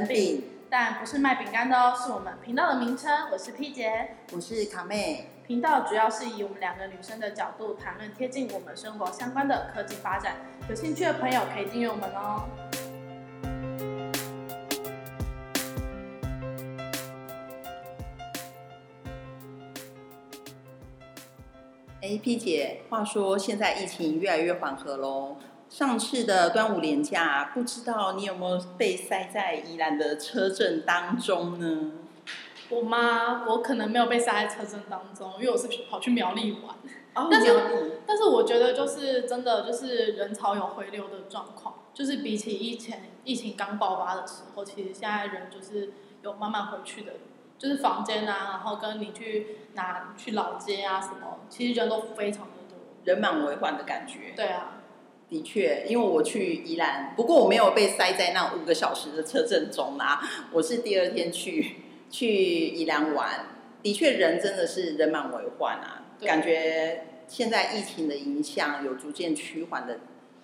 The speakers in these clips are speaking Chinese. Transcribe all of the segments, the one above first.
饼，但不是卖饼干的哦，是我们频道的名称。我是 P 姐，我是卡妹。频道主要是以我们两个女生的角度谈论贴近我们生活相关的科技发展，有兴趣的朋友可以订阅我们哦。哎，P 姐，话说现在疫情越来越缓和喽。上次的端午连假，不知道你有没有被塞在宜兰的车阵当中呢？我吗？我可能没有被塞在车阵当中，因为我是跑去苗栗玩。哦，但是，但是我觉得就是真的就是人潮有回流的状况，就是比起以前疫情刚爆发的时候，其实现在人就是有慢慢回去的，就是房间啊，然后跟你去哪去老街啊什么，其实人都非常的多，人满为患的感觉。对啊。的确，因为我去宜兰，不过我没有被塞在那五个小时的车阵中啊。我是第二天去去宜兰玩，的确人真的是人满为患啊。感觉现在疫情的影响有逐渐趋缓的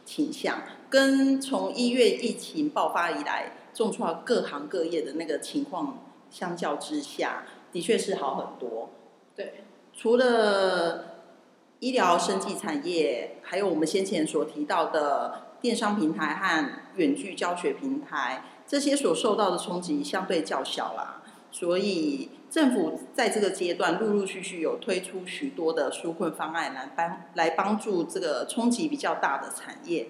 倾向，跟从一月疫情爆发以来，重创各行各业的那个情况相较之下，的确是好很多。对，除了。医疗、生技产业，还有我们先前所提到的电商平台和远距教学平台，这些所受到的冲击相对较小啦。所以政府在这个阶段陆陆续续有推出许多的纾困方案来帮来帮助这个冲击比较大的产业。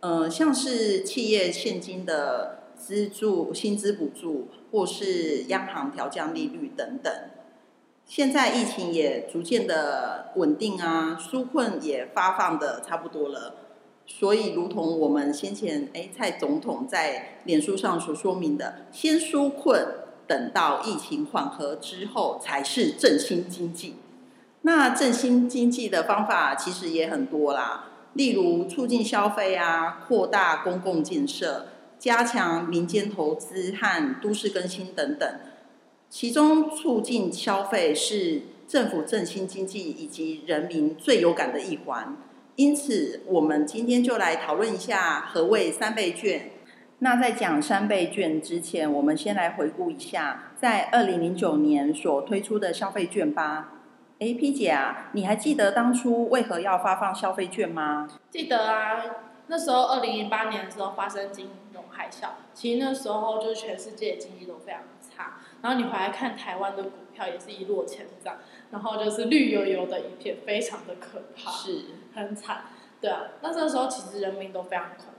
呃，像是企业现金的资助、薪资补助，或是央行调降利率等等。现在疫情也逐渐的稳定啊，纾困也发放的差不多了，所以如同我们先前哎蔡总统在脸书上所说明的，先纾困，等到疫情缓和之后才是振兴经济。那振兴经济的方法其实也很多啦，例如促进消费啊，扩大公共建设，加强民间投资和都市更新等等。其中，促进消费是政府振兴经济以及人民最有感的一环。因此，我们今天就来讨论一下何谓三倍券。那在讲三倍券之前，我们先来回顾一下在二零零九年所推出的消费券吧。哎，P 姐啊，你还记得当初为何要发放消费券吗？记得啊，那时候二零零八年的时候发生经海啸，其实那时候就是全世界的经济都非常差。然后你回来看台湾的股票也是一落千丈，然后就是绿油油的一片，非常的可怕，是很惨，对啊。那这个时候其实人民都非常恐慌。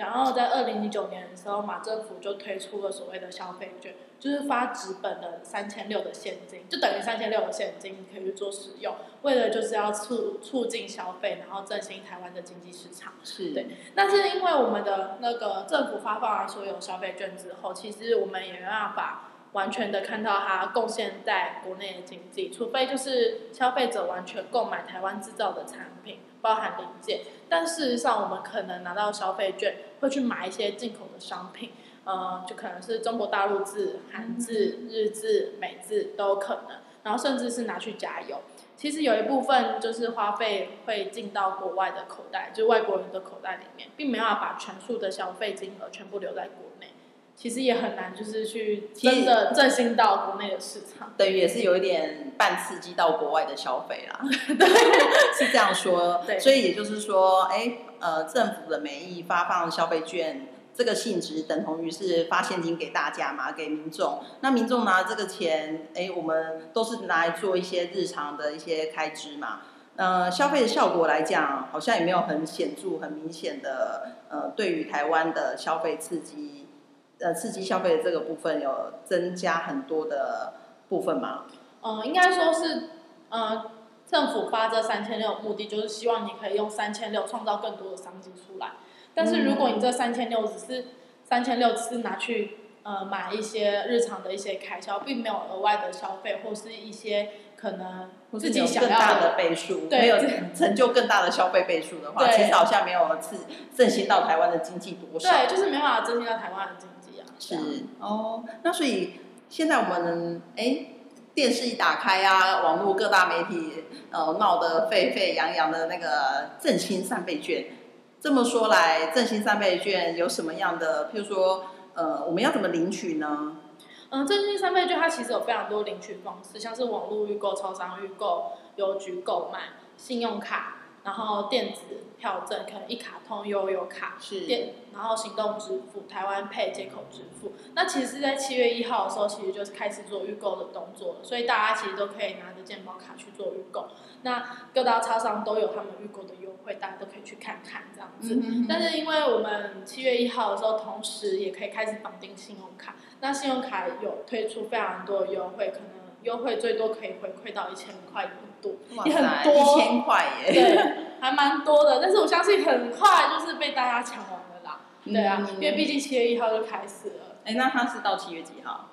然后在二零一九年的时候，马政府就推出了所谓的消费券，就是发纸本的三千六的现金，就等于三千六的现金，你可以去做使用，为了就是要促促进消费，然后振兴台湾的经济市场。是对。但是因为我们的那个政府发放了所有消费券之后，其实我们也没办法。完全的看到它贡献在国内的经济，除非就是消费者完全购买台湾制造的产品，包含零件。但事实上，我们可能拿到消费券，会去买一些进口的商品，呃，就可能是中国大陆制、韩制、日制、美制都有可能。然后甚至是拿去加油。其实有一部分就是花费会进到国外的口袋，就是外国人的口袋里面，并没有把全数的消费金额全部留在国内。其实也很难，就是去真的振兴到国内的市场，等于也是有一点半刺激到国外的消费啦。对，是这样说。对，所以也就是说，哎，呃，政府的名义发放消费券，这个性质等同于是发现金给大家嘛，给民众。那民众拿这个钱，哎，我们都是拿来做一些日常的一些开支嘛。呃，消费的效果来讲，好像也没有很显著、很明显的，呃，对于台湾的消费刺激。呃，刺激消费的这个部分有增加很多的部分吗？嗯，应该说是，呃，政府发这三千六目的就是希望你可以用三千六创造更多的商机出来。但是如果你这三千六只是三千六只是拿去呃买一些日常的一些开销，并没有额外的消费或是一些可能自己想要的，倍数，没有成就更大的消费倍数的话，其实好像没有刺振兴到台湾的经济多少。对，就是没办法振兴到台湾的经济。是哦，那所以现在我们哎，电视一打开啊，网络各大媒体呃闹得沸沸扬扬的那个振兴三倍券，这么说来，振兴三倍券有什么样的？譬如说，呃，我们要怎么领取呢？嗯，振兴三倍券它其实有非常多领取方式，像是网络预购、超商预购、邮局购买、信用卡。然后电子票证可能一卡通、悠游卡是电，然后行动支付、台湾 Pay 接口支付。那其实，在七月一号的时候，其实就是开始做预购的动作了，所以大家其实都可以拿着健保卡去做预购。那各大超商都有他们预购的优惠，大家都可以去看看这样子。嗯、但是，因为我们七月一号的时候，同时也可以开始绑定信用卡，那信用卡有推出非常多的优惠，可能优惠最多可以回馈到一千块。也很多，一千块耶，对，还蛮多的。但是我相信很快就是被大家抢完了啦，嗯、对啊，因为毕竟七月一号就开始了。哎，那它是到七月几号？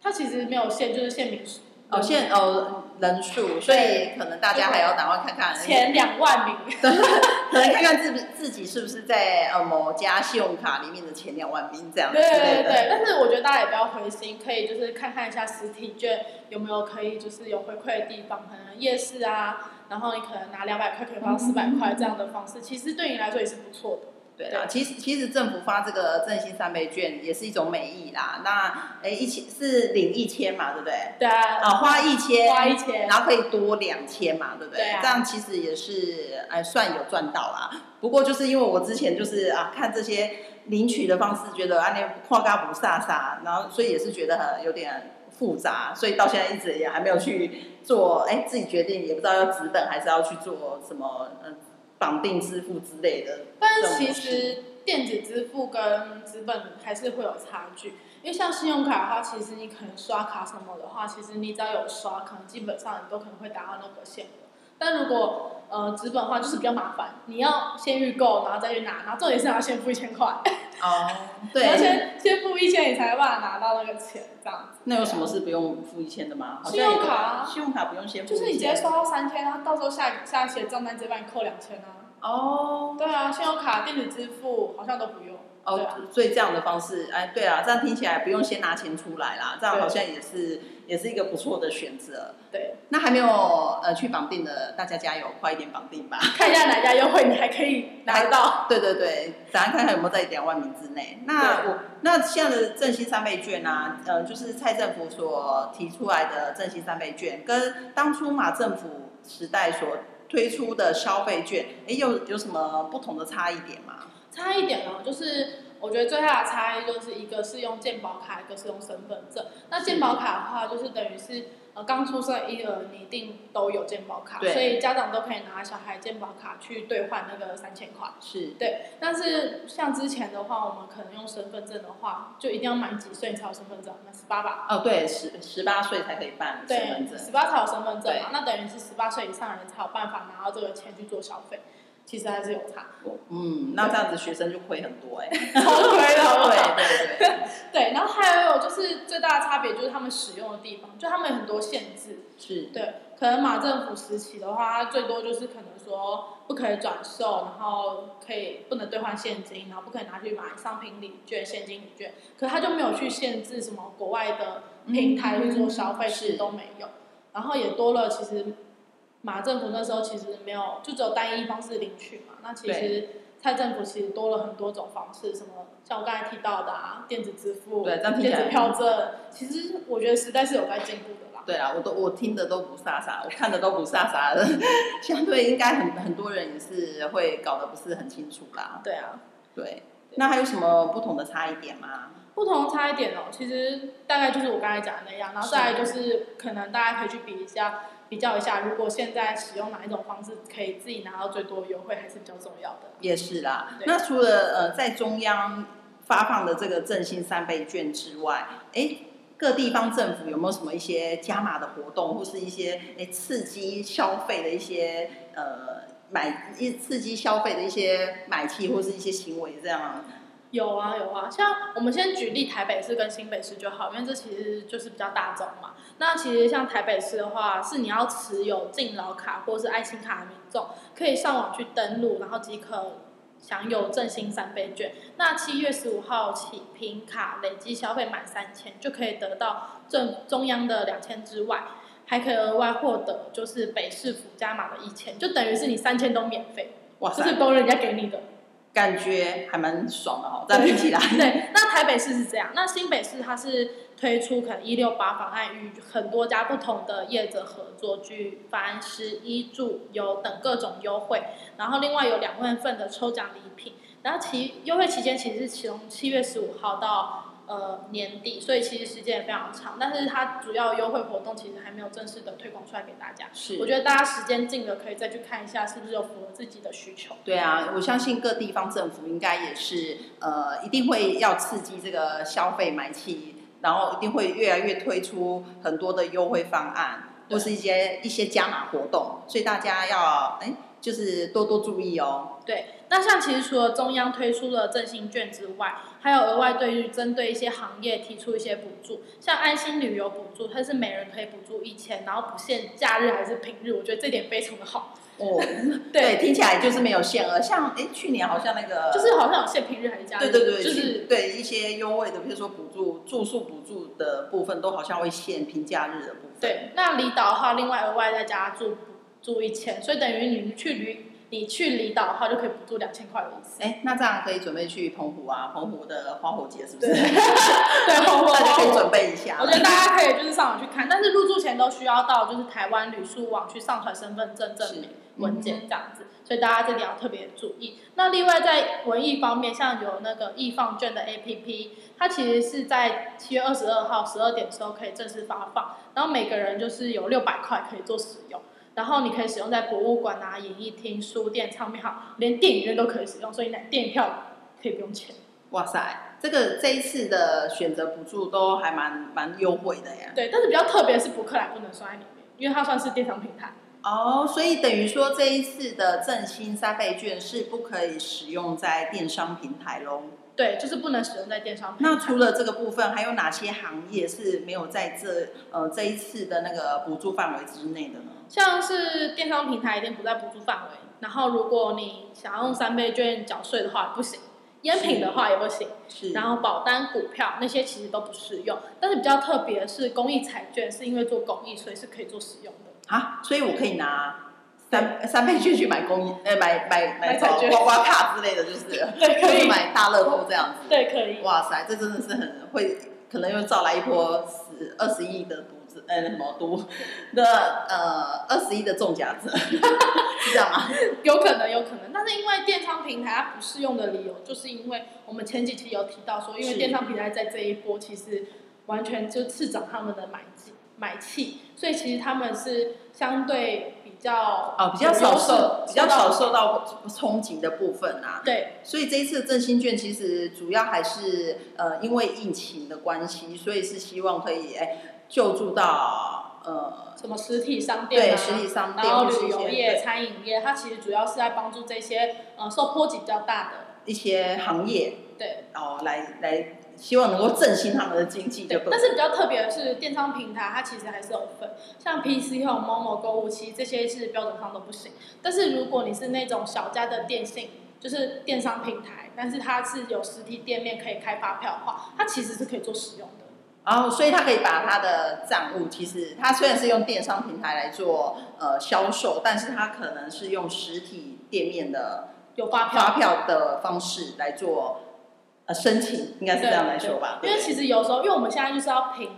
它其实没有限，就是限名数。哦，限哦人数，所以可能大家还要赶快看看前两万名，可能看看自自己是不是在呃某家信用卡里面的前两万名这样子。对对对，但是我觉得大家也不要灰心，可以就是看看一下实体券有没有可以就是有回馈的地方，可能夜市啊，然后你可能拿两百块可以换到四百块这样的方式，嗯、其实对你来说也是不错的。对啊，其实其实政府发这个振兴三倍券也是一种美意啦。那哎，一千是领一千嘛，对不对？对啊。啊，花一千，花一千，然后可以多两千嘛，对不对？对啊。这样其实也是哎，算有赚到啦。不过就是因为我之前就是啊，看这些领取的方式，觉得啊那跨嘎不飒飒，然后所以也是觉得很有点复杂，所以到现在一直也还没有去做，哎，自己决定也不知道要纸本还是要去做什么嗯。绑定支付之类的，但是其实电子支付跟资本还是会有差距，因为像信用卡的话，其实你可能刷卡什么的话，其实你只要有刷，可能基本上你都可能会达到那个限额。但如果呃纸本的话，就是比较麻烦，你要先预购，然后再去拿，然后重点是要先付一千块。哦，对，要先先付一千，你才有办法拿到那个钱，这样子。那有什么是不用付一千的吗？信用卡，信用卡不用先付，就是你直接刷到三千，然后到时候下下写账单直接帮你扣两千啊。哦，对啊，信用卡、电子支付好像都不用。哦，啊、所以这样的方式，哎，对啊，这样听起来不用先拿钱出来啦，这样好像也是也是一个不错的选择。对，那还没有呃去绑定的，大家加油，快一点绑定吧。看一下哪家优惠，你还可以拿到。对对对，咱看看有没有在两万名之内。那我那现在的振兴三倍券啊，呃，就是蔡政府所提出来的振兴三倍券，跟当初马政府时代所推出的消费券，哎，有有什么不同的差异点吗？差异点哦，就是我觉得最大的差异就是一个是用健保卡，一个是用身份证。那健保卡的话，就是等于是呃刚出生婴儿你一定都有健保卡，所以家长都可以拿小孩健保卡去兑换那个三千块。是对，但是像之前的话，我们可能用身份证的话，就一定要满几岁你才有身份证？满十八吧？哦，对，十十八岁才可以办身份证。对，十八才有身份证嘛？那等于是十八岁以上的人才有办法拿到这个钱去做消费。其实还是有差，嗯，那这样子学生就亏很多哎、欸，超亏的，对对对，对，然后还有就是最大的差别就是他们使用的地方，就他们有很多限制，是。对，可能马政府时期的话，它最多就是可能说不可以转售，然后可以不能兑换现金，然后不可以拿去买商品礼券、现金礼券，可是他就没有去限制什么国外的平台去做消费，其实都没有，然后也多了其实。马政府那时候其实没有，就只有单一方式领取嘛。那其实蔡政府其实多了很多种方式，什么像我刚才提到的啊，电子支付、对，电子票证，其实我觉得时代是有在进步的啦。对啊，我都我听的都不飒飒，我看的都不飒飒的，相对应该很很多人也是会搞得不是很清楚啦。对啊，对，那还有什么不同的差异点吗？不同差异点哦，其实大概就是我刚才讲的那样，然后再来就是可能大家可以去比一下。比较一下，如果现在使用哪一种方式可以自己拿到最多优惠，还是比较重要的。也是啦。那除了呃在中央发放的这个振兴三倍券之外，哎，各地方政府有没有什么一些加码的活动，或是一些哎刺激消费的一些呃买一刺激消费的一些买气或是一些行为这样？有啊有啊，像我们先举例台北市跟新北市就好，因为这其实就是比较大众嘛。那其实像台北市的话，是你要持有敬老卡或是爱心卡的民众，可以上网去登录，然后即可享有振兴三倍券。那七月十五号起，凭卡累积消费满三千，就可以得到政中央的两千之外，还可以额外获得就是北市府加码的一千，就等于是你三千都免费，这是都人家给你的。感觉还蛮爽的哦，这样听起来。对，那台北市是这样，那新北市它是推出可能一六八方案，与很多家不同的业者合作，举凡食衣住游等各种优惠，然后另外有两万份的抽奖礼品，然后其优惠期间其实是从七月十五号到。呃，年底，所以其实时间也非常长，但是它主要优惠活动其实还没有正式的推广出来给大家。是，我觉得大家时间近了可以再去看一下，是不是有符合自己的需求。对啊，我相信各地方政府应该也是呃，一定会要刺激这个消费买气，然后一定会越来越推出很多的优惠方案，或是一些一些加码活动，所以大家要哎。就是多多注意哦。对，那像其实除了中央推出的振兴券之外，还有额外对于针对一些行业提出一些补助，像安心旅游补助，它是每人可以补助一千，然后不限假日还是平日，我觉得这点非常的好。哦，对，对，听起来就是没有限额，像哎去年好像那个，就是好像有限平日还是假日，对对对，就是对一些优惠的，比如说补助住宿补助的部分，都好像会限平假日的部分。对，那离岛的话，另外额外再加住。住一千，所以等于你去旅，你去离岛的话就可以补助两千块的意思。哎，那这样可以准备去澎湖啊，澎湖的花火节是不是？对，澎湖大家可以准备一下。我觉得大家可以就是上网去看，但是入住前都需要到就是台湾旅宿网去上传身份证证明文件这样子，所以大家这里要特别注意。那另外在文艺方面，像有那个易放券的 APP，它其实是在七月二十二号十二点的时候可以正式发放，然后每个人就是有六百块可以做使用。然后你可以使用在博物馆啊、演艺厅、书店、唱片行，连电影院都可以使用，所以买电影票可以不用钱。哇塞，这个这一次的选择补助都还蛮蛮优惠的呀。对，但是比较特别的是博客来不能算在里面，因为它算是电商平台。哦，所以等于说这一次的振兴三倍券是不可以使用在电商平台喽？对，就是不能使用在电商平台。那除了这个部分，还有哪些行业是没有在这呃这一次的那个补助范围之内的呢？像是电商平台一定不在补助范围，然后如果你想要用三倍券缴税的话不行，烟品的话也不行，是，然后保单、股票那些其实都不适用。但是比较特别的是公益彩券，是因为做公益，所以是可以做使用的。啊，所以我可以拿三三倍券去买公益，呃，买买买彩券、刮刮卡之类的，就是对，可以买大乐透这样子。对，可以。哇塞，这真的是很会，可能又造来一波十二十亿的赌。呃，什么都的呃，二十亿的中奖者 是这样吗？有可能，有可能。但是因为电商平台它不适用的理由，就是因为我们前几期有提到说，因为电商平台在这一波其实完全就刺涨他们的买气，买气，所以其实他们是相对比较哦，比较少受，比较少受到冲击的部分啊。对，所以这一次的振兴券其实主要还是呃，因为疫情的关系，所以是希望可以哎。救助到呃什么实体商店啊，对实体商店，然后旅游业、餐饮业，它其实主要是在帮助这些呃受波及比较大的一些行业，对，然后来来希望能够振兴他们的经济。对，但是比较特别的是，电商平台它其实还是有分，像 PC 和 Momo 购物其实这些是标准上都不行。但是如果你是那种小家的电信，就是电商平台，但是它是有实体店面可以开发票的话，它其实是可以做使用的。然后，所以他可以把他的账务，其实他虽然是用电商平台来做呃销售，但是他可能是用实体店面的有发票发票的方式来做呃申请，应该是这样来说吧？因为其实有时候，因为我们现在就是要凭，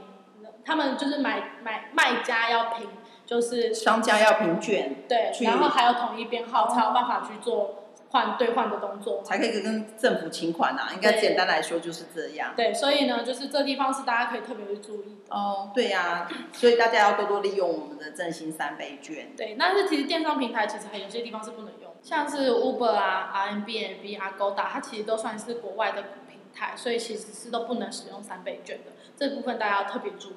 他们就是买买卖家要评，就是商家要评卷，对，然后还有统一编号才有办法去做。换兑换的动作才可以跟政府请款啊，应该简单来说就是这样。对，所以呢，就是这地方是大家可以特别去注意的。哦，对呀、啊，所以大家要多多利用我们的振兴三倍券。对，但是其实电商平台其实还有些地方是不能用，像是 Uber 啊、Airbnb、Agoda，它其实都算是国外的所以其实是都不能使用三倍券的。这部分大家要特别注意。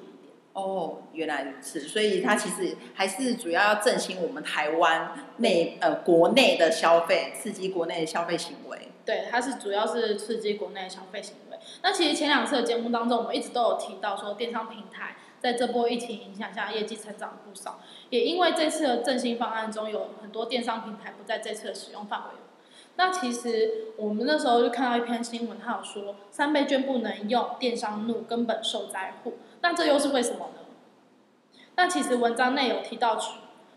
哦，原来如此，所以它其实还是主要要振兴我们台湾内呃国内的消费，刺激国内的消费行为。对，它是主要是刺激国内的消费行为。那其实前两次的节目当中，我们一直都有提到说，电商平台在这波疫情影响下，业绩成长了不少。也因为这次的振兴方案中，有很多电商平台不在这次的使用范围。那其实我们那时候就看到一篇新闻，它有说三倍券不能用，电商怒，根本受灾户。那这又是为什么呢？那其实文章内有提到除，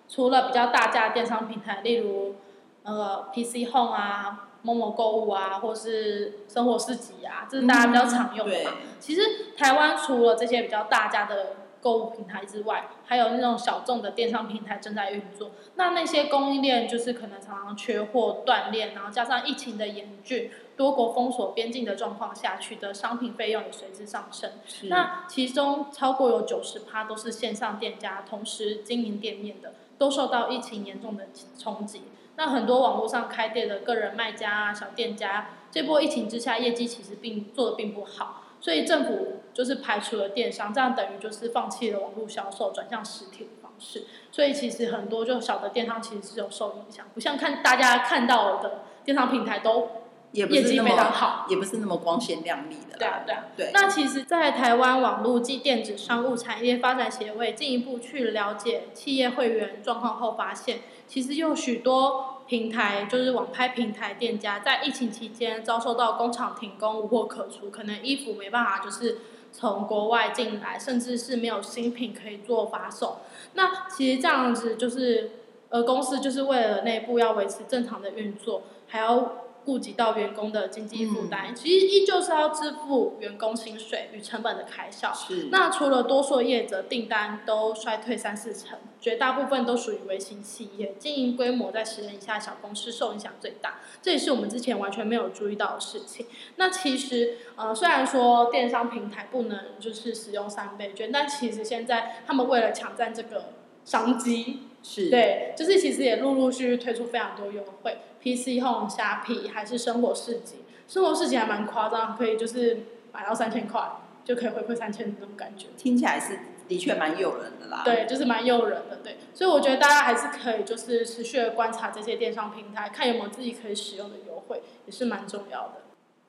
除了比较大价电商平台，例如呃 PC Home 啊、某某购物啊，或是生活市集啊，这是大家比较常用的嘛。嗯、其实台湾除了这些比较大家的购物平台之外，还有那种小众的电商平台正在运作。那那些供应链就是可能常常缺货断链，然后加上疫情的严峻，多国封锁边境的状况下，取得商品费用也随之上升。那其中超过有九十趴都是线上店家，同时经营店面的，都受到疫情严重的冲击。那很多网络上开店的个人卖家啊、小店家，这波疫情之下，业绩其实并做的并不好。所以政府就是排除了电商，这样等于就是放弃了网络销售，转向实体的方式。所以其实很多就小的电商其实是有受影响，不像看大家看到的电商平台都业绩非常好，也不是那么光鲜亮丽的。对啊，对啊，对。那其实，在台湾网络暨电子商务产业发展协会进一步去了解企业会员状况后，发现其实有许多。平台就是网拍平台店家，在疫情期间遭受到工厂停工、无货可出，可能衣服没办法就是从国外进来，甚至是没有新品可以做发售。那其实这样子就是，呃，公司就是为了内部要维持正常的运作，还要。顾及到员工的经济负担，嗯、其实依旧是要支付员工薪水与成本的开销。是。那除了多数业者订单都衰退三四成，绝大部分都属于微型企业，经营规模在十人以下小公司受影响最大。这也是我们之前完全没有注意到的事情。那其实，呃，虽然说电商平台不能就是使用三倍券，但其实现在他们为了抢占这个商机，是对，就是其实也陆陆续续推出非常多优惠。PC Home、虾皮还是生活市集，生活市集还蛮夸张，可以就是买到三千块就可以回馈三千那种感觉。听起来是的确蛮诱人的啦。对，就是蛮诱人的，对。所以我觉得大家还是可以就是持续的观察这些电商平台，看有没有自己可以使用的优惠，也是蛮重要的。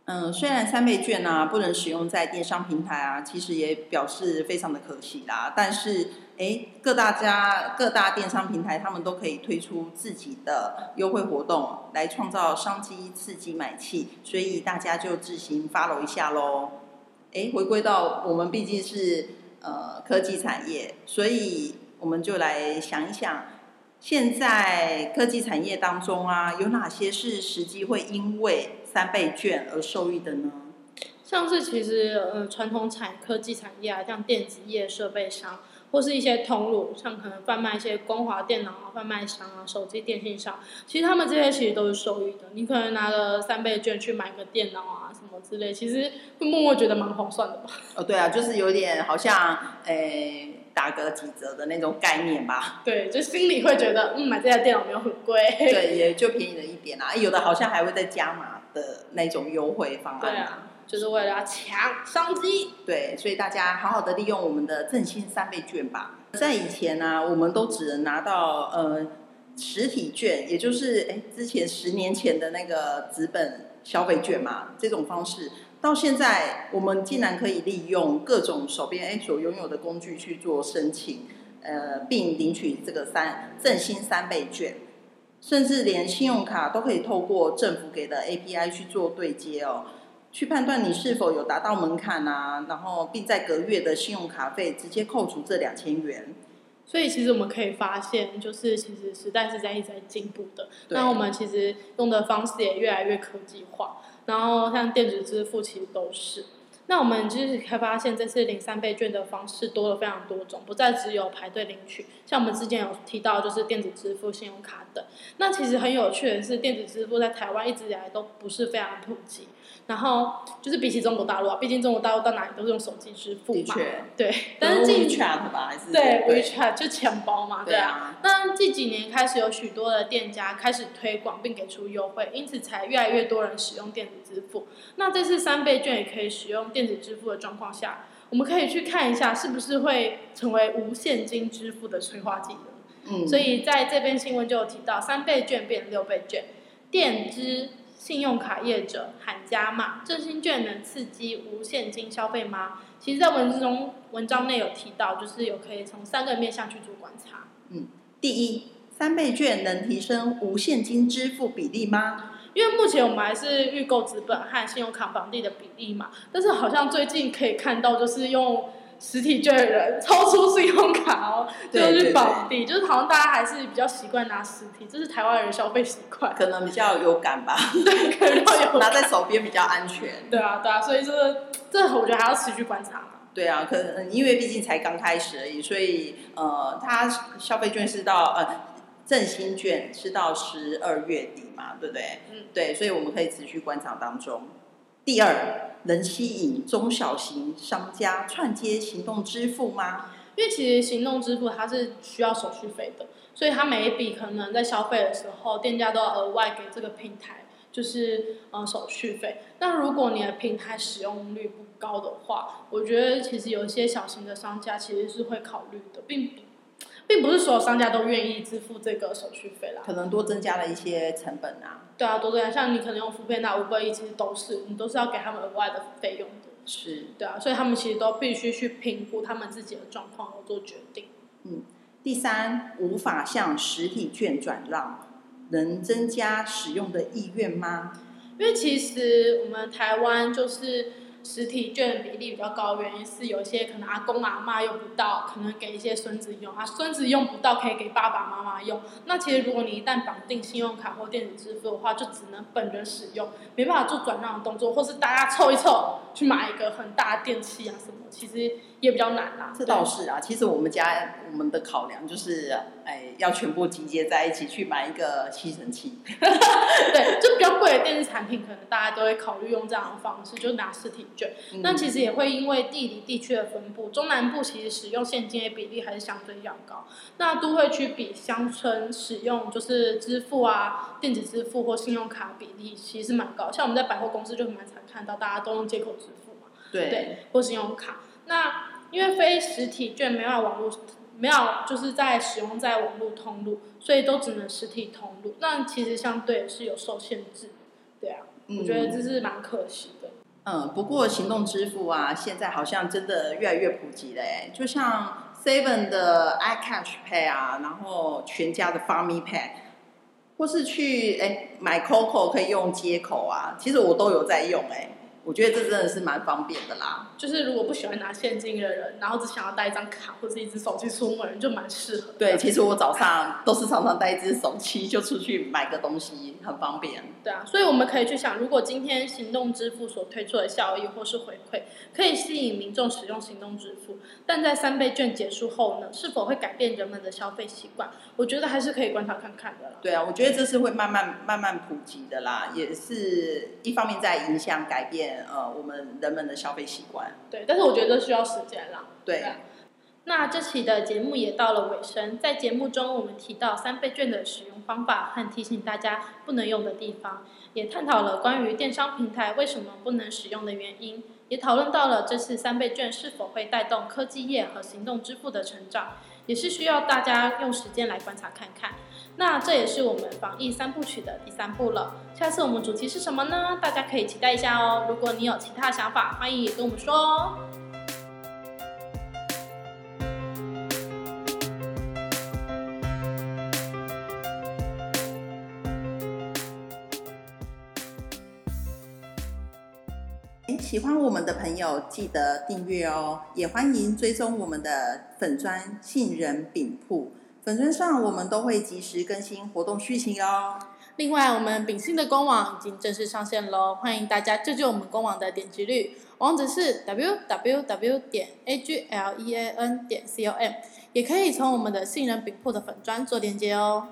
嗯，虽然三倍券啊不能使用在电商平台啊，其实也表示非常的可惜啦。但是，哎，各大家各大电商平台他们都可以推出自己的优惠活动，来创造商机，刺激买气。所以大家就自行 follow 一下喽。哎，回归到我们毕竟是呃科技产业，所以我们就来想一想，现在科技产业当中啊，有哪些是实际会因为三倍券而受益的呢？像是其实呃传统产科技产业啊，像电子业设备商，或是一些通路，像可能贩卖一些光华电脑啊、贩卖商啊、手机电信商，其实他们这些其实都是受益的。你可能拿了三倍券去买个电脑啊什么之类，其实会默默觉得蛮划算的吧？哦，对啊，就是有点好像诶、欸、打个几折的那种概念吧？对，就心里会觉得嗯买这台电脑没有很贵，对，也就便宜了一点啊。有的好像还会再加码。的那种优惠方案，对啊，就是为了要抢商机。对，所以大家好好的利用我们的振兴三倍券吧。在以前呢、啊，我们都只能拿到呃实体券，也就是哎之前十年前的那个纸本消费券嘛，这种方式。到现在，我们竟然可以利用各种手边哎所拥有的工具去做申请，呃，并领取这个三振兴三倍券。甚至连信用卡都可以透过政府给的 API 去做对接哦，去判断你是否有达到门槛啊，然后并在隔月的信用卡费直接扣除这两千元。所以其实我们可以发现，就是其实时代是在一直在进步的。那我们其实用的方式也越来越科技化，然后像电子支付其实都是。那我们就是可以发现，这次领三倍券的方式多了非常多种，不再只有排队领取。像我们之前有提到，就是电子支付、信用卡等。那其实很有趣的是，电子支付在台湾一直以来都不是非常普及。然后就是比起中国大陆啊，毕竟中国大陆到哪里都是用手机支付嘛。对，但是近 WeChat 吧，还是对 WeChat 就钱包嘛，对啊。对啊，那近几年开始有许多的店家开始推广并给出优惠，因此才越来越多人使用电子支付。那这次三倍券也可以使用电子支付的状况下，我们可以去看一下是不是会成为无现金支付的催化剂呢？嗯。所以在这篇新闻就有提到，三倍券变六倍券，电支。信用卡业者喊加码，振兴券能刺激无现金消费吗？其实，在文字中文章内有提到，就是有可以从三个面向去做观察。嗯，第一，三倍券能提升无现金支付比例吗？因为目前我们还是预购资本和信用卡绑定的比例嘛，但是好像最近可以看到，就是用实体券的人超出信用卡哦，就是绑定，就是好像大家还是比较习惯拿实体，这是台湾人消费习惯，可能比较有感吧。对，可能要有 拿在手边比较安全。对啊，对啊，所以这个这我觉得还要持续观察嘛。对啊，可能因为毕竟才刚开始而已，所以呃，它消费券是到呃振兴券是到十二月底嘛，对不对？嗯，对，所以我们可以持续观察当中。第二，能吸引中小型商家串接行动支付吗？因为其实行动支付它是需要手续费的，所以它每一笔可能在消费的时候，店家都要额外给这个平台，就是呃手续费。那如果你的平台使用率不高的话，我觉得其实有一些小型的商家其实是会考虑的，并不。并不是所有商家都愿意支付这个手续费啦，可能多增加了一些成本啊。对啊，多增加，像你可能用 foodpanda、Uber Eats，其实都是你都是要给他们额外的费用的。是。对啊，所以他们其实都必须去评估他们自己的状况而做决定。嗯，第三，无法向实体券转让，能增加使用的意愿吗？因为其实我们台湾就是。实体券比例比较高，原因是有一些可能阿公阿妈用不到，可能给一些孙子用啊，孙子用不到可以给爸爸妈妈用。那其实如果你一旦绑定信用卡或电子支付的话，就只能本人使用，没办法做转让的动作，或是大家凑一凑去买一个很大的电器啊什么，其实也比较难啦。这倒是啊，其实我们家我们的考量就是，哎，要全部集结在一起去买一个吸尘器。对，就比较贵的电子产品，可能大家都会考虑用这样的方式，就拿实体。那其实也会因为地理地区的分布，中南部其实使用现金的比例还是相对较高。那都会区比乡村使用就是支付啊，电子支付或信用卡比例其实蛮高。像我们在百货公司就蛮常看到大家都用街口支付嘛，对，对，或信用卡。那因为非实体券没有网络，没有就是在使用在网络通路，所以都只能实体通路。那其实相对是有受限制，对啊，嗯、我觉得这是蛮可惜的。嗯，不过行动支付啊，现在好像真的越来越普及了哎。就像 Seven 的 iCash Pay 啊，然后全家的 Family Pay，或是去哎买 Coco 可以用接口啊，其实我都有在用哎。我觉得这真的是蛮方便的啦。就是如果不喜欢拿现金的人，然后只想要带一张卡或者一只手机出门，就蛮适合。对，其实我早上都是常常带一只手机就出去买个东西，很方便。对啊，所以我们可以去想，如果今天行动支付所推出的效益或是回馈，可以吸引民众使用行动支付，但在三倍券结束后呢，是否会改变人们的消费习惯？我觉得还是可以观察看看的啦。对啊，我觉得这是会慢慢慢慢普及的啦，也是一方面在影响改变。呃，我们人们的消费习惯，对，但是我觉得需要时间啦。对，对，那这期的节目也到了尾声，在节目中我们提到三倍券的使用方法和提醒大家不能用的地方，也探讨了关于电商平台为什么不能使用的原因，也讨论到了这次三倍券是否会带动科技业和行动支付的成长，也是需要大家用时间来观察看看。那这也是我们防疫三部曲的第三部了。下次我们主题是什么呢？大家可以期待一下哦。如果你有其他想法，欢迎也跟我们说哦。喜欢我们的朋友记得订阅哦，也欢迎追踪我们的粉砖杏仁饼铺。粉专上我们都会及时更新活动讯息哦。另外，我们秉信的官网已经正式上线喽，欢迎大家救救我们官网的点击率。网址是 www 点 aglean 点 com，也可以从我们的杏仁饼铺的粉专做连接哦。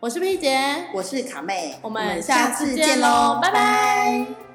我是 P 姐，我是卡妹，我们下次见喽，拜拜。